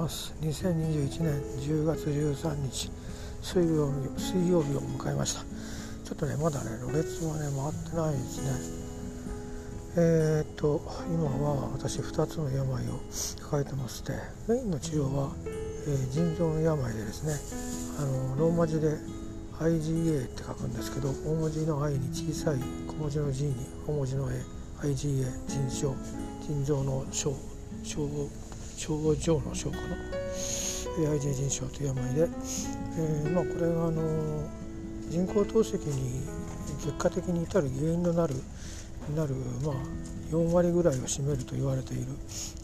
ます。2021年10月13日水曜日水曜日を迎えました。ちょっとねまだねろれつはね回ってないですね。えー、っと今は私2つの病を抱えてましてメインの治療は、えー、腎臓の病でですねあのローマ字で IgA って書くんですけど大文字の I に小さい小文字の G に大文字の A IgA 腎症腎臓の症症症状の症かな？IgA 腎症という病で、えーまあ、これがあの人工透析に結果的に至る原因となるなる、まあ、4割ぐらいを占めると言われている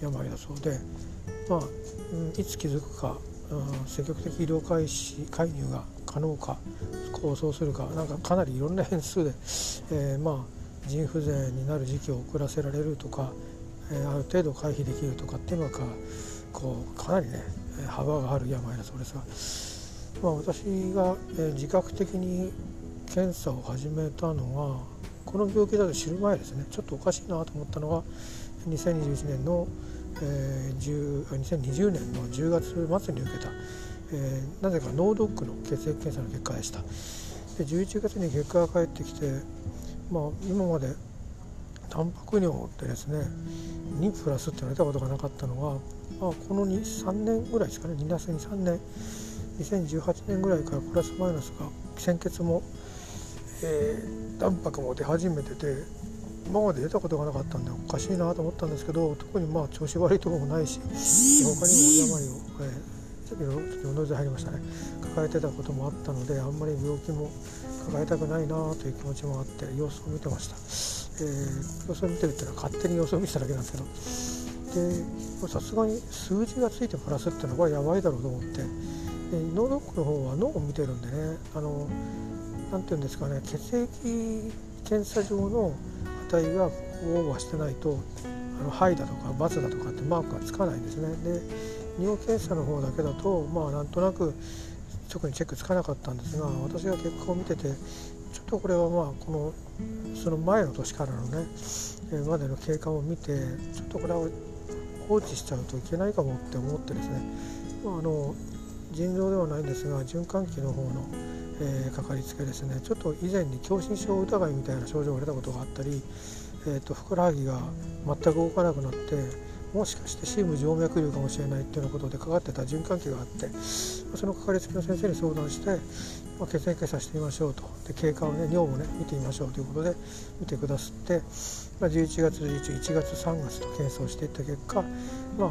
病だそうで、まあ、いつ気づくか、積極的医療開始介入が可能か構想するかなんかかなりいろんな変数で、えー、まあ、腎不全になる時期を遅らせられるとか、え、ある程度回避できるとかっていうのがこうかなりね幅がある病だそうですが、まあ、私が、え自覚的に検査を始めたのはこの病気だと知る前ですね。ちょっとおかしいなと思ったのが2021年の、えー、2020年の10月末に受けた、えー、なぜか脳ドックの血液検査の結果でした。で11月に結果が返ってきて、まあ、今までタンパク尿ってですね2プラスって言われたことがなかったのが、まあ、この23年ぐらいですかね2月に3年2018年ぐらいからプラスマイナスが鮮血もえー、卵白も出始めてて今まで出たことがなかったんでおかしいなと思ったんですけど特にまあ調子悪いところもないし他にも病を、えー、ちょっとノイズ入りましたね。抱えてたこともあったのであんまり病気も抱えたくないなという気持ちもあって様子を見てました、え、様子を見てるっていうのは勝手に様子を見てただけなんですけどでさすがに数字がついてプラスっていうのはこれやばいだろうと思って脳ドックの方は脳を見てるんでねあの何て言うんですかね血液検査上の値がオーバーしてないとあの肺だとか×だとかってマークがつかないんですね。で尿検査の方だけだとまあなんとなく特にチェックつかなかったんですが私が結果を見ててちょっとこれはまあこのその前の年からのねえまでの経過を見てちょっとこれは放置しちゃうといけないかもって思ってですね、まあ、あの腎臓ではないんですが循環器の方のえー、かかりつけですね。ちょっと以前に狭心症疑いみたいな症状が出たことがあったり、えーと、ふくらはぎが全く動かなくなってもしかして深部静脈瘤かもしれないっていうようなことでかかってた循環器があってそのかかりつけの先生に相談して、まあ、血液検査してみましょうとで経過をね尿もね見てみましょうということで見てくださって、まあ、11月11 1月3月と検査をしていった結果、まあ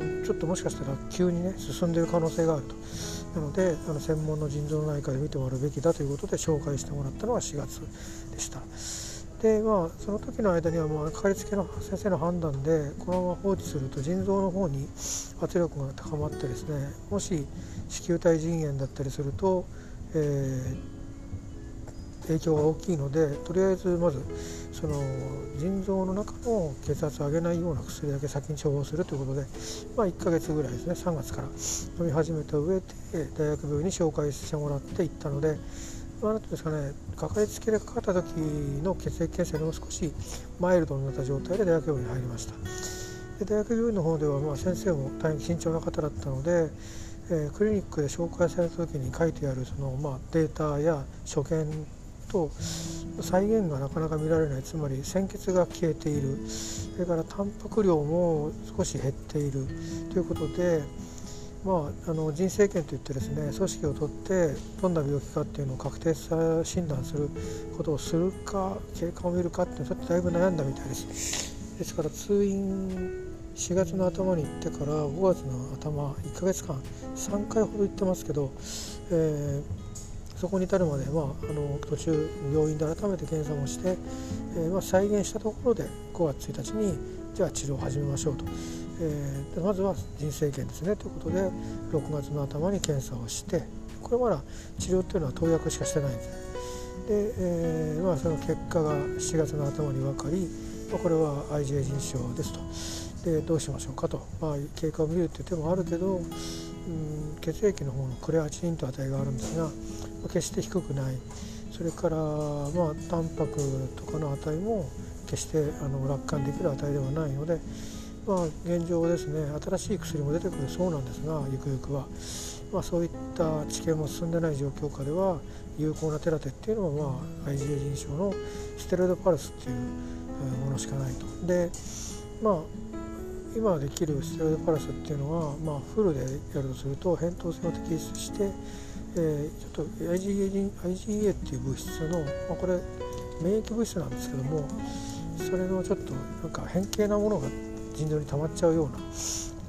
うん、ちょっともしかしたら急にね進んでいる可能性があると。なのであの専門の腎臓内科で見てもらうべきだということで紹介してもらったのが4月でした。でまあその時の間にはまあかかりつけの先生の判断でこのまま放置すると腎臓の方に圧力が高まってですねもし子宮体腎炎だったりすると、えー影響が大きいのでとりあえずまずその腎臓の中の血圧を上げないような薬だけ先に処方するということで、まあ、1ヶ月ぐらいですね3月から飲み始めた上で大学病院に紹介してもらって行ったので。まあ、なんていうんですかねかかりつけでかかった時の血液検査よりも少しマイルドになった状態で大学病院に入りました。で大学病院の方ではまあ先生も大変慎重な方だったので、えー、クリニックで紹介された時に書いてあるその、まあ、データや所見と再現がなかなか見られないつまり鮮血が消えている。それからタンパク量も少し減っている。ということで、まあ、あの腎生検といってですね組織を取ってどんな病気かっていうのを確定診断することをするか経過を見るかっていうのはちょっとだいぶ悩んだみたいです。ですから通院4月の頭に行ってから5月の頭1ヶ月間3回ほど行ってますけど、えーそこに至るまで、まあ、あの途中病院で改めて検査もして、えーまあ、再現したところで5月1日にじゃあ治療を始めましょうと、えー、まずは人生検ですね。ということで6月の頭に検査をしてこれまだ治療っていうのは投薬しかしてないんです。で、えーまあ、その結果が4月の頭に分かり、まあ、これは IgA 腎症ですと。でどうしましょうかと、まあ、経過を見るっていう手もあるけど、うん、血液の方のクレアチンという値があるんですが決して低くない。それからまあタンパクとかの値も決してあの楽観できる値ではないので、まあ、現状ですね。新しい薬も出てくる。そうなんですがゆくゆくは、まあ、そういった治験も進んでない状況下では有効なテラテっていうのは、まあ、IgA 腎症のステロイドパルスっていうものしかないと。でまあ今できるステロイドパルスっていうのは、まあ、フルでやるとすると扁桃腺を摘出して、えー、ちょっと IgA, IgA っていう物質の、まあ、これ免疫物質なんですけどもそれのちょっとなんか変形なものが腎臓に溜まっちゃうような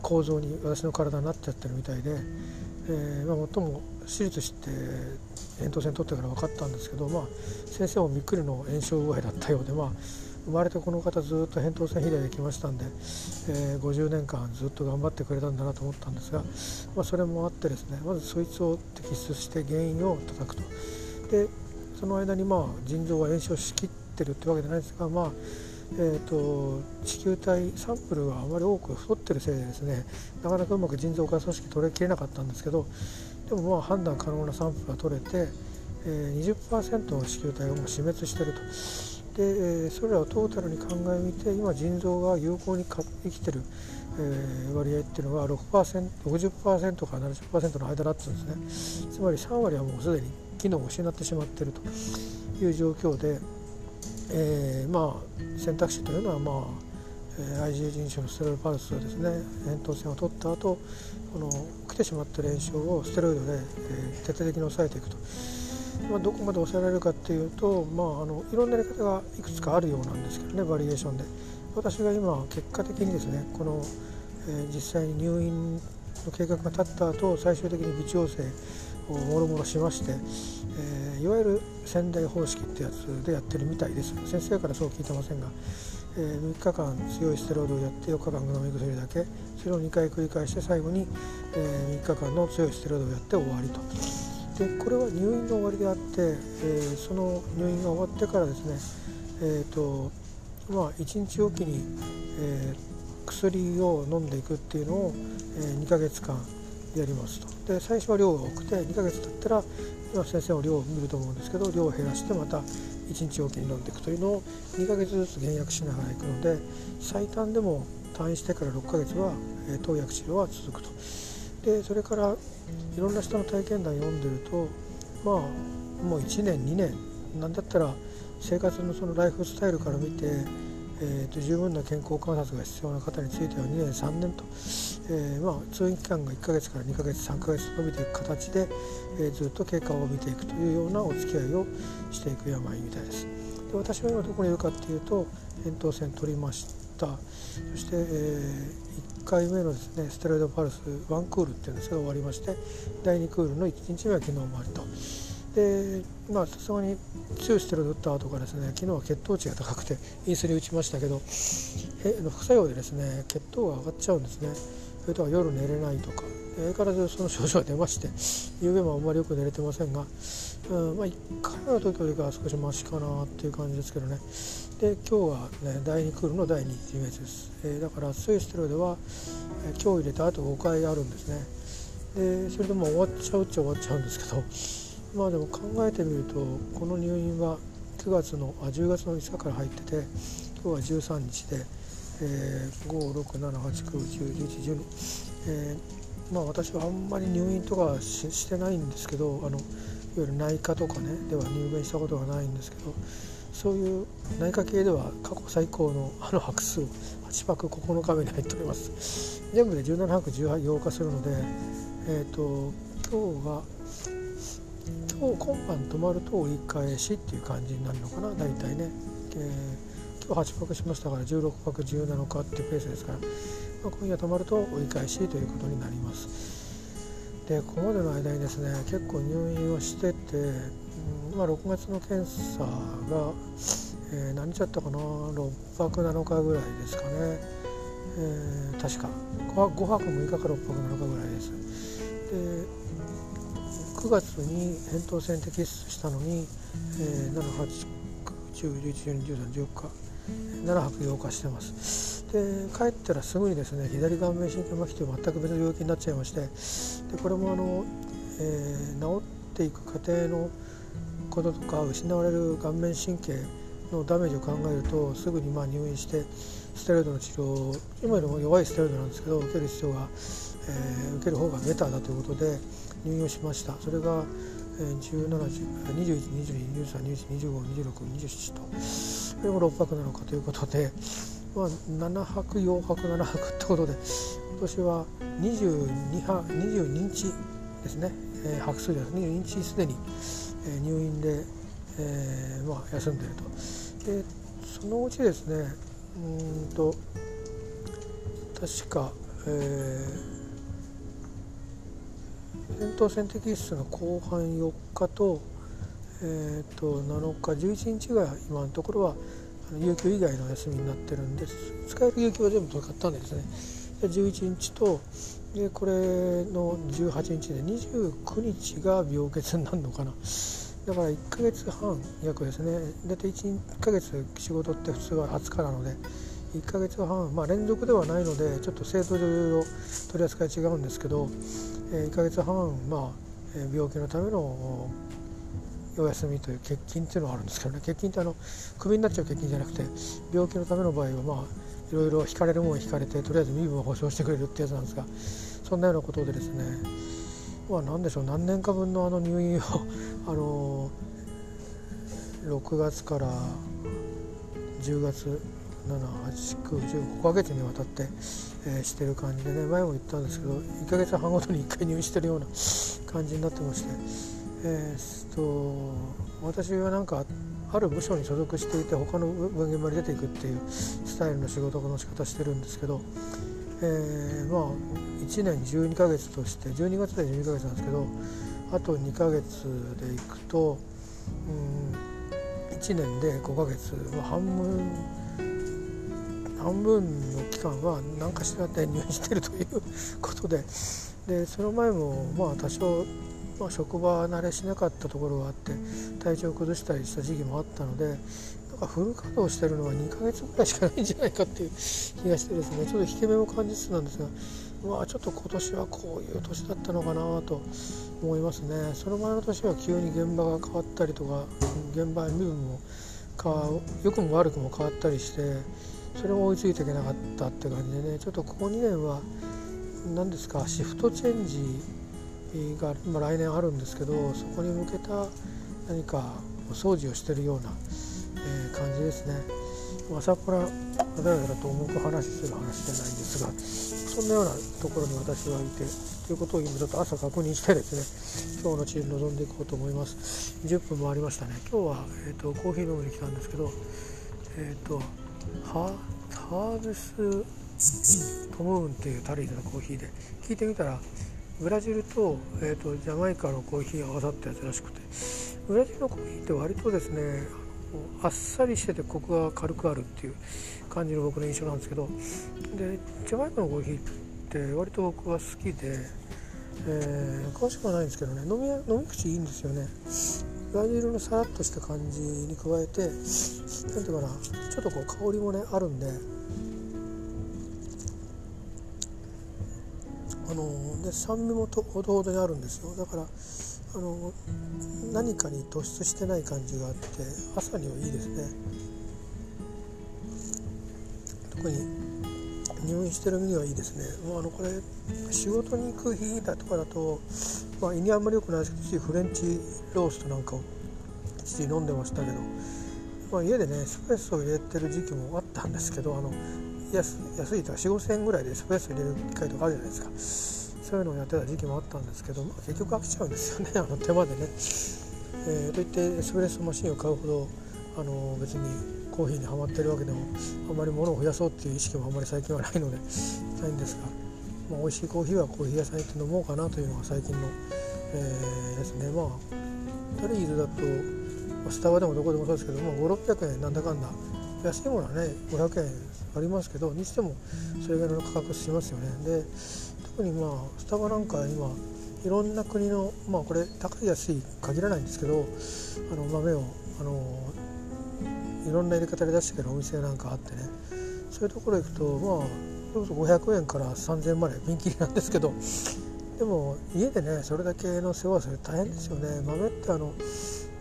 構造に私の体になっちゃってるみたいで、えーまあ、最も手術して扁桃腺取ってから分かったんですけど、まあ、先生もびっくりの炎症具合だったようで、まあ、生まれてこの方ずっと扁桃腺肥大できましたんで、えー、50年間ずっと頑張ってくれたんだなと思ったんですが、まあ、それもあってですねまずそいつを摘出して原因を叩くと。でその間にまあ腎臓は炎症しきってるってわけじゃないですがまあえーと、地球体サンプルがあまり多く太ってるせいでですねなかなかうまく腎臓化組織取れきれなかったんですけどでもまあ判断可能なサンプルが取れて、えー、20%の子宮体がもう死滅してると。で、えー、それらをトータルに考えみて今腎臓が有効に生きてる、えー、割合っていうのが 6%60% から70%の間だったんですねつまり3割はもうすでに機能を失ってしまっているという状況で。えー、まあ選択肢というのはまあ、えー、IgA 腎症のステロイドパルスをですね扁桃腺を取った後この来てしまっている炎症をステロイドで、えー、徹底的に抑えていくと。まあ、どこまで抑えられるかっていうと、まあ、あのいろんなやり方がいくつかあるようなんですけどねバリエーションで私が今結果的にですねこの、えー、実際に入院の計画が立った後最終的に微調整もろもろしまして、えー、いわゆる仙台方式ってやつでやってるみたいです先生からそう聞いてませんが、えー、3日間強いステロイドをやって4日間飲み薬だけそれを2回繰り返して最後に、えー、3日間の強いステロイドをやって終わりと。でこれは入院の終わりであって、えー、その入院が終わってからですね、えーとまあ、1日おきに、えー、薬を飲んでいくっていうのを、えー、2ヶ月間やりますとで最初は量が多くて2ヶ月経ったら今先生の量を見ると思うんですけど量を減らしてまた1日おきに飲んでいくというのを2ヶ月ずつ減薬しながらいくので最短でも退院してから6ヶ月は、え投薬治療は続くと。でそれからいろんな人の体験談読んでるとまあもう1年2年なんだったら生活のそのライフスタイルから見てえーと、十分な健康観察が必要な方については2年3年と、えー、まあ、通院期間が1ヶ月から2ヶ月3ヶ月伸びていく形で、えー、ずっと経過を見ていくというようなお付き合いをしていく病みたいです。で私は今どこにいるかっていうと扁桃腺取りましたそして、えー、1回目のですねステロイドパルス1クールっていうんですが終わりまして第2クールの1日目は昨日もありと。でまあさすがに強いステロイド打った後がですね昨日は血糖値が高くてインスリン打ちましたけどえ副作用でですね血糖が上がっちゃうんですね。それとは夜寝れないとか相変わらずその症状が出まして夕べもあんまりよく寝れてませんが、うんまあ、1回目の時よりかは少しマシかなっていう感じですけどね。で今日は、ね、第2クールの第2次月です、えー、だから強いステロイドは、えー、今日入れた後5回あるんですね。でそれでもう終わっちゃうっちゃ終わっちゃうんですけどまあでも考えてみるとこの入院は9月のあ10月の5日から入ってて今日は13日で、えー、56789101112、えー、まあ私はあんまり入院とかししてないんですけどあのいわゆる内科とかねでは入院したことがないんですけどそういう内科系では過去最高のあの泊数8泊9日目に入っております。全部で17泊18日するのでえっ、ー、と今日が今日今晩泊まると折り返しっていう感じになるのかな大体ね、えー、今日8泊しましたから16泊17日っていうペースですから、まあ、今夜泊まると折り返しということになります。でここまでの間にですね結構入院をしてて、うんまあ、6月の検査が、えー、何日だったかな？6泊7日ぐらいですかね、えー、確か。5, 5泊6日か6泊7日ぐらいです。で9月に扁桃腺摘出したのに、えー、7、8、9、10、11、12、13、14日7泊8日してます。で帰ったらすぐにですね左顔面神経麻痺という全く別の病気になっちゃいましてでこれもあの、えー、治っていく過程のこととか失われる顔面神経のダメージを考えるとすぐにまあ入院してステロイドの治療今よりも弱いステロイドなんですけど受ける必要が、えー、受ける方がベターだということで入院をしました。それが、えー、17、21、22、23、21、25、26、27と。それも6泊なのかということで、まあ、7泊4泊7泊ってことで今年は22泊22日ですね、えー、泊数です22日すでに、えー、入院で、えーまあ、休んでいると。でそのうちですねうんと確か、えー、扁桃腺摘出の後半4日と,、えー、と7日11日が今のところは有給以外の休みになってるんです。使える有給は全部使ったんですね。11日とでこれの18日で29日が病欠になるのかな。だから1ヶ月半約ですね。大体 1, 1ヶ月仕事って普通は20日なので1ヶ月半まあ連続ではないのでちょっと制度上いろいろ取り扱い違うんですけど、え1ヶ月半まあ病気のためのお休みという欠勤っていうのがあるんですけどね。欠勤ってあのクビになっちゃう欠勤じゃなくて病気のための場合はまあいろいろ引かれるもん引かれてとりあえず身分を保証してくれるってやつなんですがそんなようなことでですねまあ何でしょう何年か分のあの入院を あの6月から10月78915ヶ月にわたって、えー、してる感じでね前も言ったんですけど1ヶ月半ごとに1回入院してるような感じになってましてえー、っと私はなんかある部署に所属していて他の分現場に出ていくっていうスタイルの仕事の仕方してるんですけど、えー、まあ1年12ヶ月として12月で12ヶ月なんですけどあと2ヶ月でいくと、うん、1年で5ヶ月、まあ、半分半分の期間は何かしらで入院してるということででその前もまあ多少、まあ、職場慣れしなかったところがあって体調を崩したりした時期もあったのでなんかフル稼働してるのは2ヶ月ぐらいしかないんじゃないかっていう気がしてですねちょっと引け目も感じつつなんですがまあちょっと今年はこういう年だったのかなと思いますね。その前の年は急に現場が変わったりとか現場身分も良くも悪くも変わったりしてそれも追いついていけなかったって感じでね。ちょっとここ2年は何ですかシフトチェンジが、まあ、来年あるんですけどそこに向けた何かお掃除をしてるような、えー、感じですね。朝からだらだらと重く話する話じゃないんですがそんなようなところに私はいてということを今ちょっと朝確認してですね今日のチーム臨んでいこうと思います。10分もありましたね。今日は、えーと、コーヒー飲みに来たんですけどえっ、ー、とハーブストムーンっていうタリーズのコーヒーで聞いてみたらブラジルと,、えーと、ジャマイカのコーヒーが合わさったやつらしくてブラジルのコーヒーって割とですねあっさりしててコクが軽くあるっていう感じの僕の印象なんですけどでジャマイカのコーヒーって割と僕は好きで、えー、詳しくはないんですけどね飲み飲み口いいんですよね。ブラジルのさらっとした感じに加えて何ていうかなちょっとこう香りもねあるんで。あので酸味もとほどほどにあるんですよ。だからあの何かに突出してない感じがあって朝にはいいですね。特に入院してる身にはいいですね。もうあのこれ仕事に行く日だとかだとまあ、胃にあんまり良くないですけどフレンチローストなんかを一時飲んでましたけど、まあ、家でねスプレッソを入れてる時期もあったんですけどあの安安いとか4 5千円ぐらいでスプレッソ入れる機会とかあるじゃないですかそういうのをやってた時期もあったんですけど、まあ、結局飽きちゃうんですよね あの手間でね。えー、といってエスプレッソマシンを買うほどあの別にコーヒーにはまってるわけでもあまり物を増やそうっていう意識もあんまり最近はないのでないんですが。まあ、美味しいコーヒーはコーヒー屋さん行って飲もうかなというのが最近の、えー、ですね。まあタリーズだと、スタバでもどこでもそうですけど、まあ、5600円なんだかんだ。安いものはね500円ありますけどにしてもそれぐらいの価格しますよね。で特にまあスタバなんか今いろんな国のまあこれ高い安い限らないんですけどあの豆をあのいろんな入れ方で出してくるお店なんかあってね。そういうところ行くとまあそれこそ500円から3000円までピンキリなんですけどでも家でねそれだけの世話する大変ですよね豆ってあの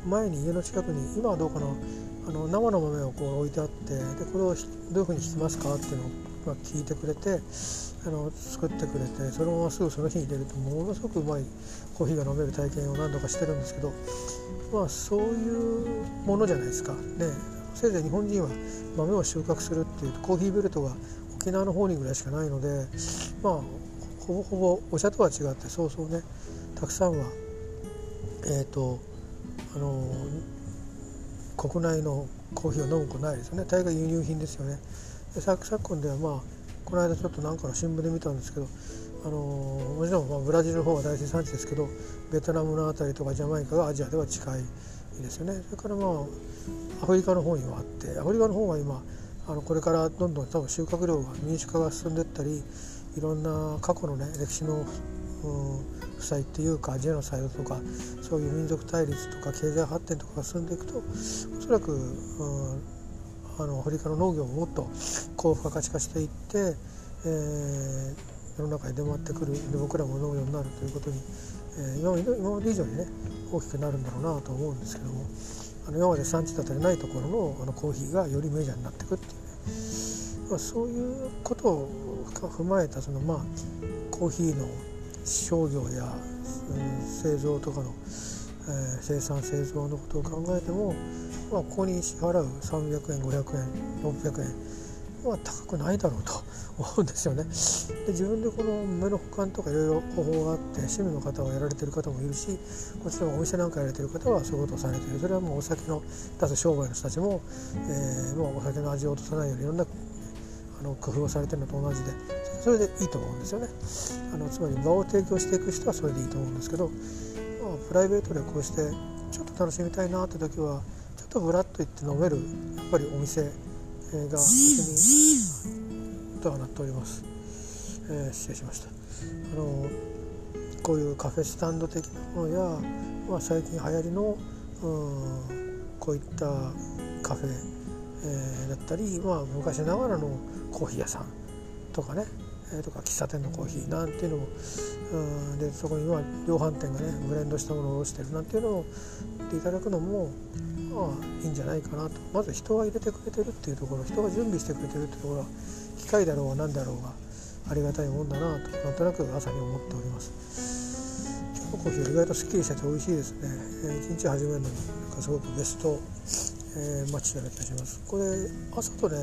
前に家の近くに今はどうかなあの生の豆をこう置いてあってでこれをどういうふうに引きますかっていうのを聞いてくれてあの作ってくれてそのまますぐその日に入れるとものすごくうまいコーヒーが飲める体験を何度かしてるんですけどまあそういうものじゃないですか。ねせいぜい日本人は豆を収穫するっていうとコーヒーベルトが沖縄の方にぐらいしかないのでまあほぼほぼお茶とは違ってそうそうねたくさんはえっ、ー、とあの国内のコーヒーを飲むことないですよね。大概輸入品ですよね。で昨今ではまあこの間ちょっと何かの新聞で見たんですけどあのもちろんまあブラジルの方は大生産地ですけどベトナムの辺りとかジャマイカがアジアでは近いですよね。それからまあアフリカの方にもあってアフリカの方は今あのこれからどんどん多分収穫量が民主化が進んでいったりいろんな過去のね歴史の、負債っていうかジェノサイドとかそういう民族対立とか経済発展とかが進んでいくとおそらく、あのアフリカの農業ももっと高付加価値化していって、えー、世の中に出回ってくるで僕らも農業になるということに、えー、今今まで以上にね大きくなるんだろうなと思うんですけども。あの今まで産地だったりないところのあのコーヒーがよりメジャーになっていくっていうね、まあ、そういうことを踏まえたそのまあコーヒーの商業や、うん、製造とかの、えー、生産製造のことを考えても、まあ、ここに支払う300円500円600円は高くないだろうと 思うんですよね。で自分でこの目の保管とかいろいろ方法があって趣味の方はやられてる方もいるしもちろんお店なんかやられてる方はそういうことをされてるそれはもうお酒の出す商売の人たちも、えー、もうお酒の味を落とさないようにいろんなあの工夫をされてるのと同じでそれでいいと思うんですよねあのつまり場を提供していく人はそれでいいと思うんですけど、まあ、プライベートでこうしてちょっと楽しみたいなって時はちょっとぶらっと行って飲めるやっぱりお店が別に音が鳴っております、えー、失礼しました。あのこういうカフェスタンド的なものや、まあ、最近流行りのうんこういったカフェ、えー、だったり、まあ、昔ながらのコーヒー屋さんとかね、えー、とか喫茶店のコーヒーなんていうのもうんでそこに今量販店がねブレンドしたものを卸してるなんていうのを言っていただくのもまあいいんじゃないかなと。まず人が入れてくれてるっていうところ人が準備してくれてるっていうところは機械だろうが何だろうがありがたいもんだなとなんとなく朝に思っております。今日のコーヒーは意外とすっきりしてて美味しいですね、えー、一日始めるのになんかすごくベスト、えー、マッチな気がします。これ朝とね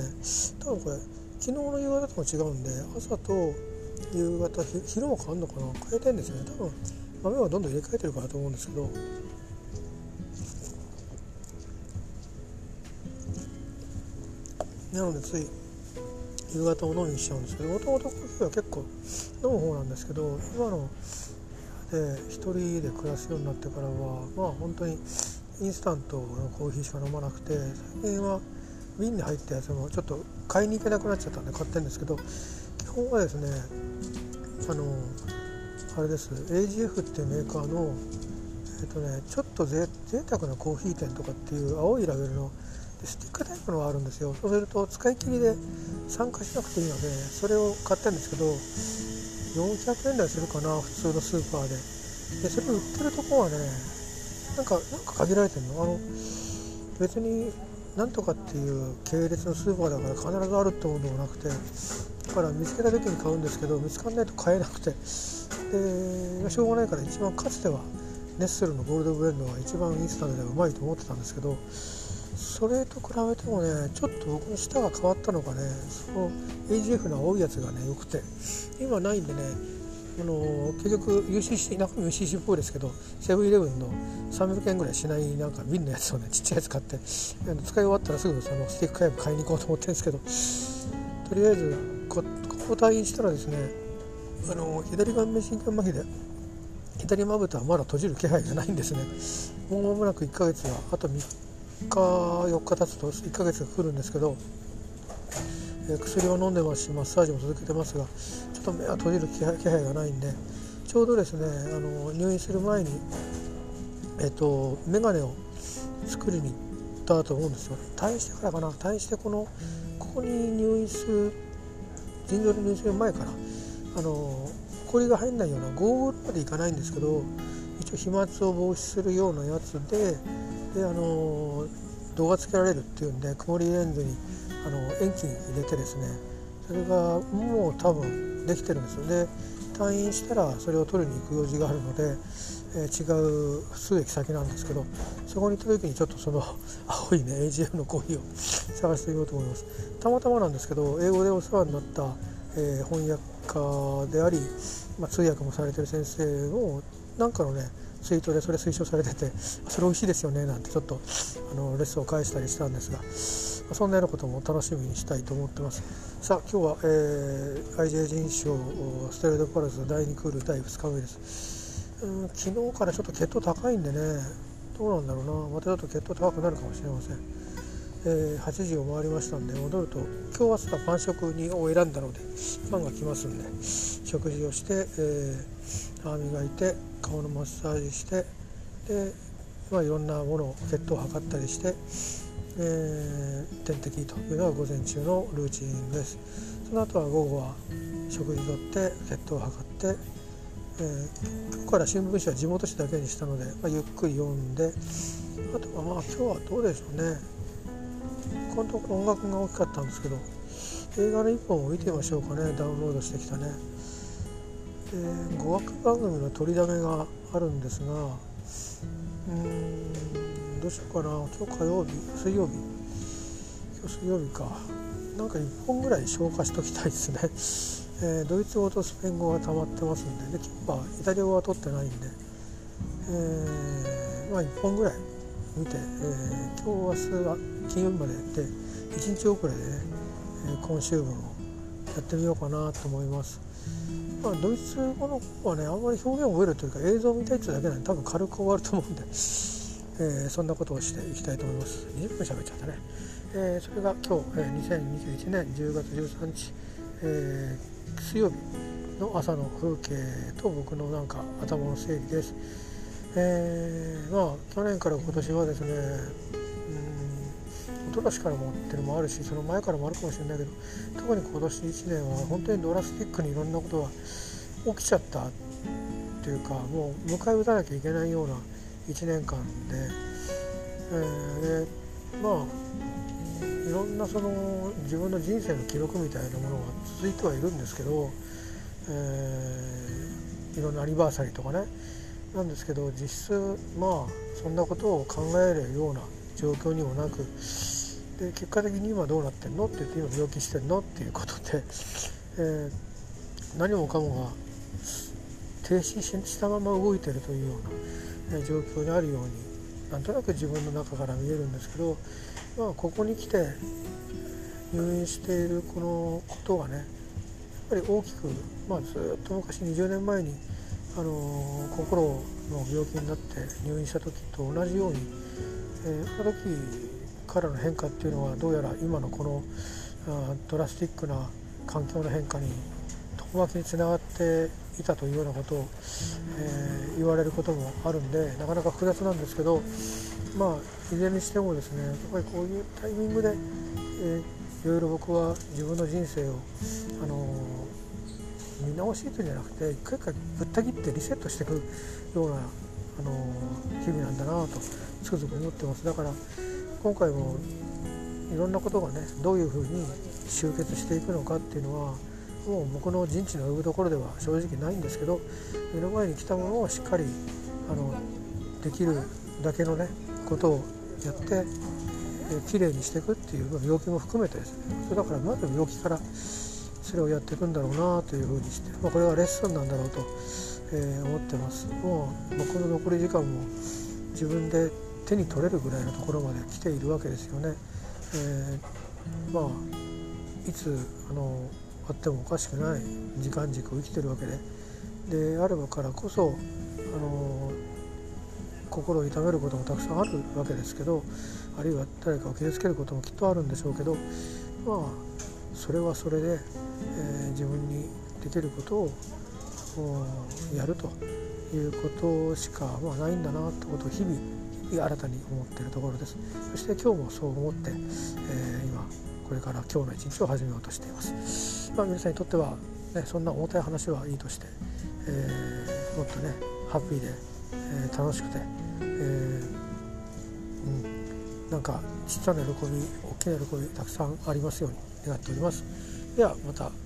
多分これ昨日の夕方とも違うんで朝と夕方昼も変わるのかな？変えてんですよね。多分豆はどんどん入れ替えてるからと思うんですけど。なのでつい夕方を飲みにしちゃうんですけどもともとコーヒーは結構飲む方なんですけど今ので一人で暮らすようになってからはまあ本当にインスタントのコーヒーしか飲まなくて最近は瓶に入ったやつもちょっと買いに行けなくなっちゃったんで買ってるんですけど基本はですねあのあれです。AGF っていうメーカーのえっ、とねちょっとぜ贅沢なコーヒー店とかっていう青いラベルのスティックタイプのがあるんですよ。そうすると使い切りで参加しなくていいのでそれを買ったんですけど400円台するかな普通のスーパーで。でそれ売ってるとこはねなんかなんか限られてるの。あの別になんとかっていう系列のスーパーだから必ずあるってものもなくてだから見つけた時に買うんですけど見つからないと買えなくて。でしょうがないから一番かつてはネッスルのゴールドブレンドが一番インスタントではうまいと思ってたんですけどそれと比べてもねちょっと僕の舌が変わったのかねその AGF の青いやつがね良くて。今ないんでねあの結局 UCC 中身 UCC っぽいですけどセブンイレブンの300円ぐらいしないなんか瓶のやつをね ちっちゃいやつ買って使い終わったらすぐそのスティックカイブ買いに行こうと思ってるんですけどとりあえずこ交代したらですねあの左顔面神経麻痺で左まぶたはまだ閉じる気配がないんですね。もう間もなく1ヶ月はあと3日4日経つと1ヶ月が来るんですけど薬を飲んでますしマッサージも続けてますがと目が閉じる気配がないんでちょうどですねあの入院する前に、えっと、眼鏡を作りに行ったと思うんですよ。退院してからかな。退院してこのここに入院する腎臓に入院する前からあの埃が入んないようなゴーグルまでいかないんですけど一応飛沫を防止するようなやつでであの動画つけられるっていうんで曇りレンズにあの遠近入れてですねそれがもう多分できてるんですよ。で退院したらそれを取りに行く用事があるので、えー、違う数駅先なんですけどそこに行った時にちょっとその 青いね AGM のコーヒーを 探してみようと思います。たまたまなんですけど英語でお世話になった、えー、翻訳家であり、まあ、通訳もされてる先生のなんかのねツイートでそれ推奨されててそれ美味しいですよねなんてちょっとあのレッスンを返したりしたんですがそんなようなことも楽しみにしたいと思ってます。さあ今日は、えー、IJ 人賞ステレートパラス第2クール第2日目ですうん昨日からちょっと血糖高いんでねどうなんだろうな。またちょっと血糖高くなるかもしれません、えー、8時を回りましたんで戻ると今日は朝晩食にを選んだのでパンが来ますんで食事をして、えー、歯磨いて顔のマッサージしてで、まあ、いろんなものを血糖を測ったりして、えー、点滴というのが午前中のルーチンです。その後は午後は食事とって血糖を測って、えー、今日から新聞紙は地元紙だけにしたので、まあ、ゆっくり読んであとはまあ今日はどうでしょうね。このところ音楽が大きかったんですけど映画の1本を見てみましょうかね。ダウンロードしてきたね。で語学番組の取りだめがあるんですがうんどうしようかな今日火曜日水曜日。今日水曜日か。なんか1本ぐらい消化しときたいですね、えー、ドイツ語とスペイン語が溜まってますんで。で今日はイタリア語は取ってないんで、えー、まあ1本ぐらい見て、えー、今日明日は金曜日までやって1日遅れでね、え今週分をやってみようかなと思います。まあ、ドイツ語の方はねあんまり表現を覚えるというか映像を見たいっていうだけなんで多分軽く終わると思うんで、えー、そんなことをしていきたいと思います。20分喋っちゃったね、えー、それが今日、えー、2021年10月13日、えー、水曜日の朝の風景と僕のなんか頭の整理です、え、まあ去年から今年はですね一昨年からもっていうのもあるしその前からもあるかもしれないけど特に今年1年は本当にドラスティックにいろんなことが起きちゃったっていうかもう迎え撃たなきゃいけないような1年間で、えー、まあいろんなその自分の人生の記録みたいなものが続いてはいるんですけど、えー、いろんなアニバーサリーとかね。なんですけど実質まあそんなことを考えるような状況にもなくで結果的に今どうなってんの？って言って今病気してんの？っていうことで、えー、何もかもが停止したまま動いてるというような、状況にあるようになんとなく自分の中から見えるんですけど、まあ、ここに来て入院しているこのことがねやっぱり大きく、まあ、ずっと昔20年前に、あの、心の病気になって入院した時と同じように、えー、その時からの変化っていうのはどうやら今のこのあドラスティックな環境の変化に遠巻きにつながっていたというようなことを、えー、言われることもあるんでなかなか複雑なんですけどまあいずれにしてもですねやっぱりこういうタイミングで、えー、いろいろ僕は自分の人生を、あのー、見直しというんじゃなくて一回一回ぶった切ってリセットしていくような、あの日々なんだなとつくづく思ってます。だから今回もいろんなことがねどういうふうに集結していくのかっていうのはもう僕の陣地の及ぶところでは正直ないんですけど目の前に来たものをしっかりあのできるだけのねことをやってえきれいにしていくっていう病気も含めてですねそれだからまず病気からそれをやっていくんだろうなというふうにして、まあ、これはレッスンなんだろうと、えー、思ってますもう僕の残り時間も自分で手に取れるぐらいのところまで来ているわけですよね。えー、まあいつあのあってもおかしくない時間軸を生きてるわけでであればからこそあの心を痛めることもたくさんあるわけですけどあるいは誰かを傷つけることもきっとあるんでしょうけどまあそれはそれで、えー、自分にできることをやるということしか、まあ、ないんだなってことを日々新たに思っているところです。そして今日もそう思って、えー、今これから今日の一日を始めようとしています、まあ、皆さんにとっては、ね、そんな重たい話はいいとして、えー、もっとねハッピーで、えー、楽しくて、えー、うん、なんか小さな喜び大きな喜びたくさんありますように願っております。ではまた。